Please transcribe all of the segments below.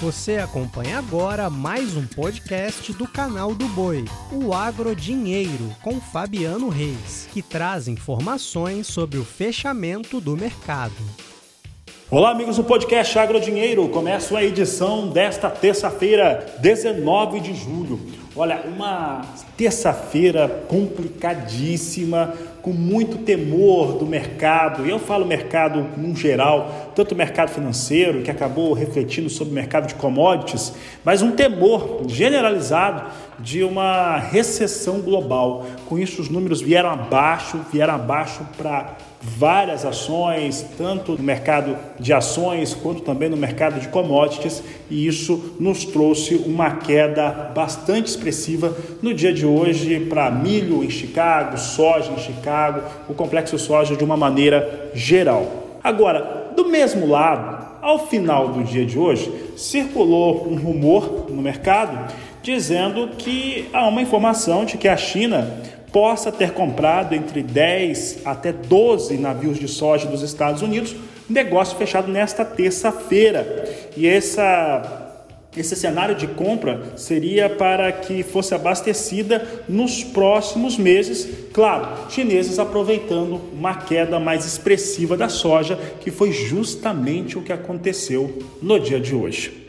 Você acompanha agora mais um podcast do canal do Boi, o Agro Dinheiro, com Fabiano Reis, que traz informações sobre o fechamento do mercado. Olá, amigos do podcast Agro Dinheiro. Começa a edição desta terça-feira, 19 de julho. Olha, uma terça-feira complicadíssima, com muito temor do mercado. E eu falo mercado no geral, tanto o mercado financeiro, que acabou refletindo sobre o mercado de commodities, mas um temor generalizado de uma recessão global. Com isso, os números vieram abaixo, vieram abaixo para várias ações, tanto no mercado de ações quanto também no mercado de commodities, e isso nos trouxe uma queda bastante expressiva no dia de hoje para milho em Chicago, soja em Chicago, o complexo soja de uma maneira geral. Agora, do mesmo lado, ao final do dia de hoje, circulou um rumor no mercado dizendo que há uma informação de que a China possa ter comprado entre 10 até 12 navios de soja dos Estados Unidos, negócio fechado nesta terça-feira. E essa esse cenário de compra seria para que fosse abastecida nos próximos meses, claro, chineses aproveitando uma queda mais expressiva da soja, que foi justamente o que aconteceu no dia de hoje.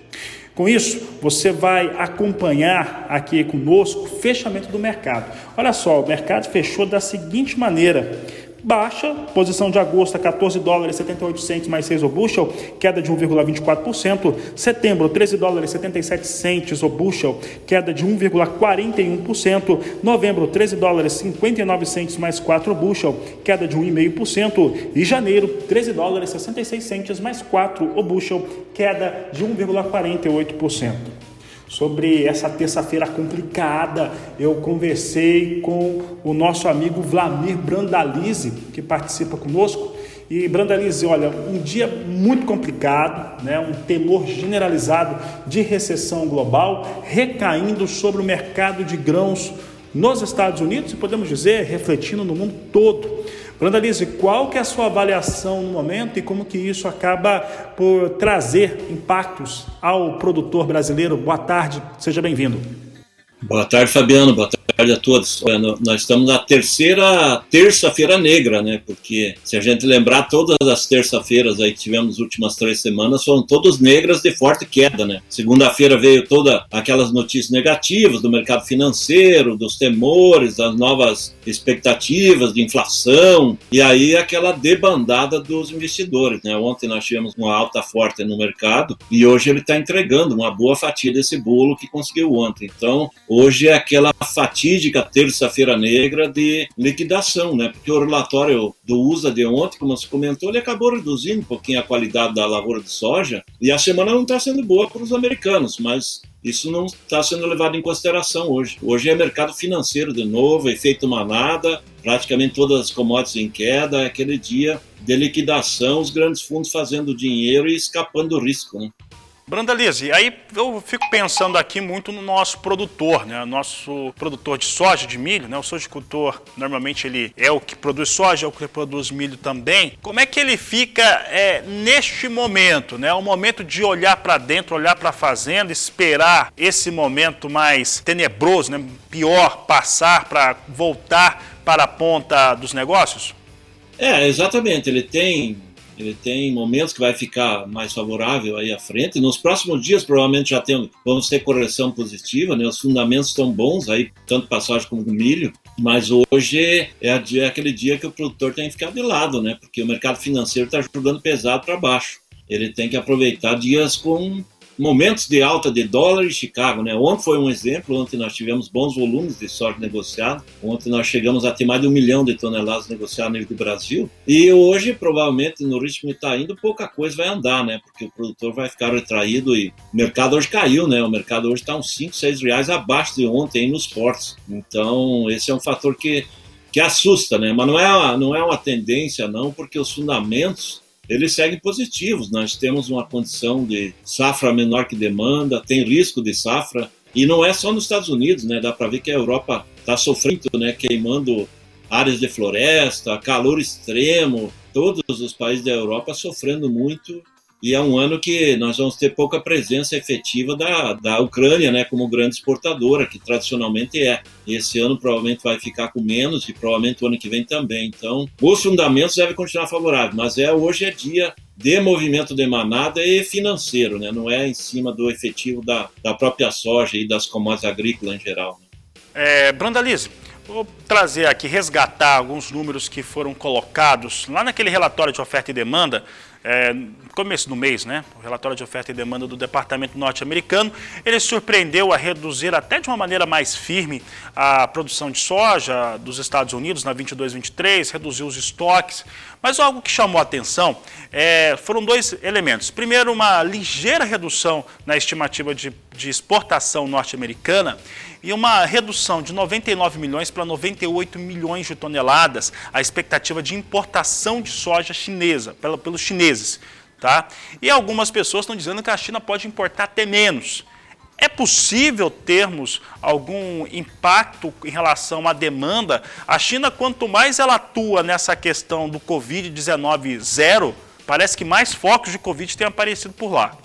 Com isso, você vai acompanhar aqui conosco o fechamento do mercado. Olha só, o mercado fechou da seguinte maneira: baixa, posição de agosto a 14 dólares 78 centos mais 6 o bushel, queda de 1,24%. Setembro, 13 dólares 77 centos o bushel, queda de 1,41%. Novembro, 13 dólares 59 centos mais 4 o bushel, queda de 1,5%. E janeiro, 13 dólares 66 centos mais 4 o bushel, queda de 1,48% sobre essa terça-feira complicada. Eu conversei com o nosso amigo Vlamir Brandalize, que participa conosco. E Brandalize, olha, um dia muito complicado, né? um temor generalizado de recessão global recaindo sobre o mercado de grãos nos Estados Unidos e podemos dizer refletindo no mundo todo. Brandalize, qual que é a sua avaliação no momento e como que isso acaba por trazer impactos ao produtor brasileiro? Boa tarde, seja bem-vindo. Boa tarde, Fabiano. Boa tarde a todos. Nós estamos na terceira terça-feira negra, né? Porque se a gente lembrar, todas as terça-feiras aí que tivemos nas últimas três semanas foram todas negras de forte queda, né? Segunda-feira veio toda aquelas notícias negativas do mercado financeiro, dos temores, das novas expectativas de inflação e aí aquela debandada dos investidores, né? Ontem nós tivemos uma alta forte no mercado e hoje ele está entregando uma boa fatia desse bolo que conseguiu ontem. Então Hoje é aquela fatídica terça-feira negra de liquidação, né? Porque o relatório do USA de ontem, como você comentou, ele acabou reduzindo um pouquinho a qualidade da lavoura de soja e a semana não está sendo boa para os americanos, mas isso não está sendo levado em consideração hoje. Hoje é mercado financeiro de novo, efeito manada, praticamente todas as commodities em queda, é aquele dia de liquidação, os grandes fundos fazendo dinheiro e escapando do risco, né? Brandalize, aí eu fico pensando aqui muito no nosso produtor, né? Nosso produtor de soja, de milho, né? O sojicultor, normalmente ele é o que produz soja, é o que produz milho também. Como é que ele fica é, neste momento, né? O momento de olhar para dentro, olhar para a fazenda, esperar esse momento mais tenebroso, né? Pior passar para voltar para a ponta dos negócios? É, exatamente. Ele tem ele tem momentos que vai ficar mais favorável aí à frente. Nos próximos dias, provavelmente já tem, vamos ter correção positiva, né? Os fundamentos estão bons aí, tanto passagem como milho. Mas hoje é, é aquele dia que o produtor tem que ficar de lado, né? Porque o mercado financeiro está jogando pesado para baixo. Ele tem que aproveitar dias com momentos de alta de dólar em Chicago, né? Ontem foi um exemplo, ontem nós tivemos bons volumes de soja negociado, ontem nós chegamos a ter mais de um milhão de toneladas negociadas no Brasil, e hoje, provavelmente, no ritmo que está indo, pouca coisa vai andar, né? Porque o produtor vai ficar retraído e o mercado hoje caiu, né? O mercado hoje está uns 5, 6 reais abaixo de ontem nos portos. Então, esse é um fator que, que assusta, né? Mas não é, uma, não é uma tendência, não, porque os fundamentos eles seguem positivos. Nós temos uma condição de safra menor que demanda, tem risco de safra, e não é só nos Estados Unidos, né? Dá para ver que a Europa está sofrendo, né? Queimando áreas de floresta, calor extremo, todos os países da Europa sofrendo muito e é um ano que nós vamos ter pouca presença efetiva da, da Ucrânia, né, como grande exportadora, que tradicionalmente é. E esse ano provavelmente vai ficar com menos e provavelmente o ano que vem também. Então, os fundamentos devem continuar favoráveis, mas é hoje é dia de movimento de manada e financeiro, né? não é em cima do efetivo da, da própria soja e das commodities agrícolas em geral. Né? É, Brandalize, Vou trazer aqui, resgatar alguns números que foram colocados lá naquele relatório de oferta e demanda, é, começo do mês, né? O relatório de oferta e demanda do Departamento Norte-Americano, ele surpreendeu a reduzir até de uma maneira mais firme a produção de soja dos Estados Unidos na 22-23, reduziu os estoques, mas algo que chamou a atenção é, foram dois elementos. Primeiro, uma ligeira redução na estimativa de, de exportação norte-americana e uma redução de 99 milhões para 98 milhões de toneladas a expectativa de importação de soja chinesa, pelos chineses. Tá? E algumas pessoas estão dizendo que a China pode importar até menos. É possível termos algum impacto em relação à demanda? A China, quanto mais ela atua nessa questão do Covid-19 zero, parece que mais focos de Covid têm aparecido por lá.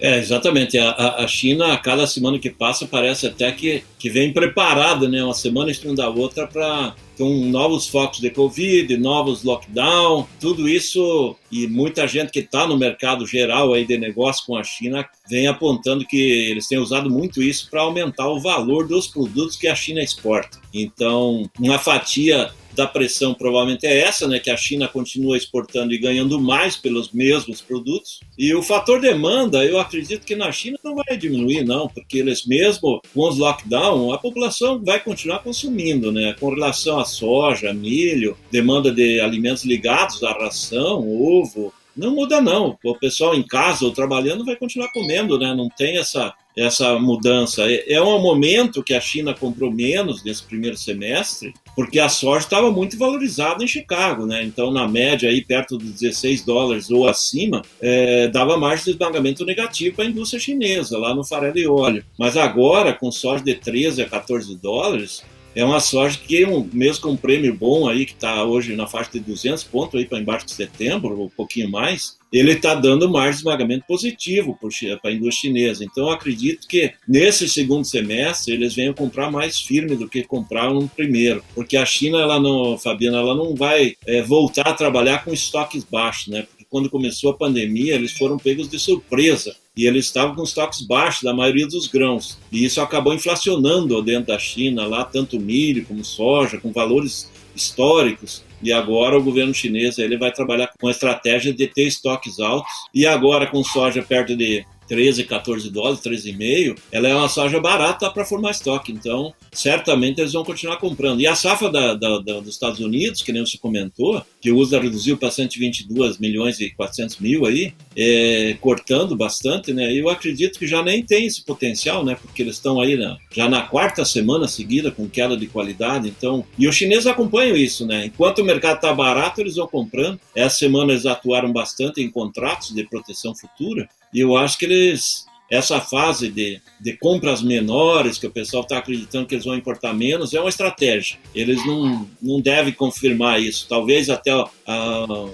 É, exatamente. A, a China, a cada semana que passa, parece até que, que vem preparada, né? Uma semana em da outra para com novos focos de Covid, novos lockdown, tudo isso e muita gente que está no mercado geral aí de negócio com a China vem apontando que eles têm usado muito isso para aumentar o valor dos produtos que a China exporta. Então, uma fatia da pressão provavelmente é essa, né, que a China continua exportando e ganhando mais pelos mesmos produtos. E o fator demanda, eu acredito que na China não vai diminuir, não, porque eles mesmo com os lockdown, a população vai continuar consumindo, né, com relação a soja, milho, demanda de alimentos ligados à ração, ovo, não muda não. O pessoal em casa ou trabalhando vai continuar comendo, né? Não tem essa essa mudança. É, é um momento que a China comprou menos nesse primeiro semestre, porque a soja estava muito valorizada em Chicago, né? Então, na média, aí perto dos 16 dólares ou acima, é, dava margem de esmagamento negativo para a indústria chinesa, lá no farelo e óleo. Mas agora, com soja de 13 a 14 dólares, é uma soja que, mesmo com um prêmio bom aí, que está hoje na faixa de 200 pontos aí para embaixo de setembro, um pouquinho mais, ele está dando margem de esmagamento positivo para a indústria chinesa. Então, acredito que nesse segundo semestre eles venham comprar mais firme do que compraram no primeiro, porque a China, ela não, Fabiana, ela não vai é, voltar a trabalhar com estoques baixos, né? Porque quando começou a pandemia, eles foram pegos de surpresa e eles estavam com estoques baixos da maioria dos grãos. E isso acabou inflacionando dentro da China lá tanto milho como soja, com valores históricos. E agora o governo chinês ele vai trabalhar com a estratégia de ter estoques altos. E agora com soja perto de 13, 14 dólares, 13,5, ela é uma soja barata para formar estoque. Então, certamente eles vão continuar comprando. E a safra da, da, da, dos Estados Unidos, que nem você comentou, que o USA reduziu para 122 milhões e 400 mil aí, é, cortando bastante, né? Eu acredito que já nem tem esse potencial, né? Porque eles estão aí já na quarta semana seguida com queda de qualidade. Então, e os chineses acompanham isso, né? Enquanto o mercado está barato, eles vão comprando. Essa semana eles atuaram bastante em contratos de proteção futura. E eu acho que eles, essa fase de, de compras menores, que o pessoal está acreditando que eles vão importar menos, é uma estratégia. Eles não, não devem confirmar isso. Talvez até uh,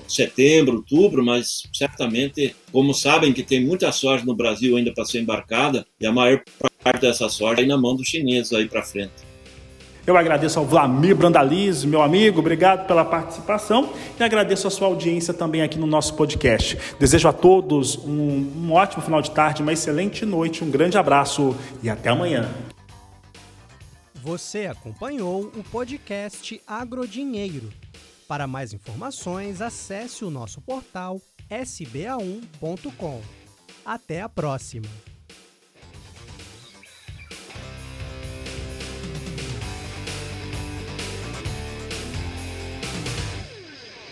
setembro, outubro, mas certamente, como sabem que tem muita soja no Brasil ainda para ser embarcada, e a maior parte dessa soja aí na mão dos chineses aí para frente. Eu agradeço ao Vlamir Brandaliz, meu amigo, obrigado pela participação e agradeço a sua audiência também aqui no nosso podcast. Desejo a todos um, um ótimo final de tarde, uma excelente noite, um grande abraço e até amanhã. Você acompanhou o podcast Agrodinheiro. Para mais informações, acesse o nosso portal sba1.com. Até a próxima!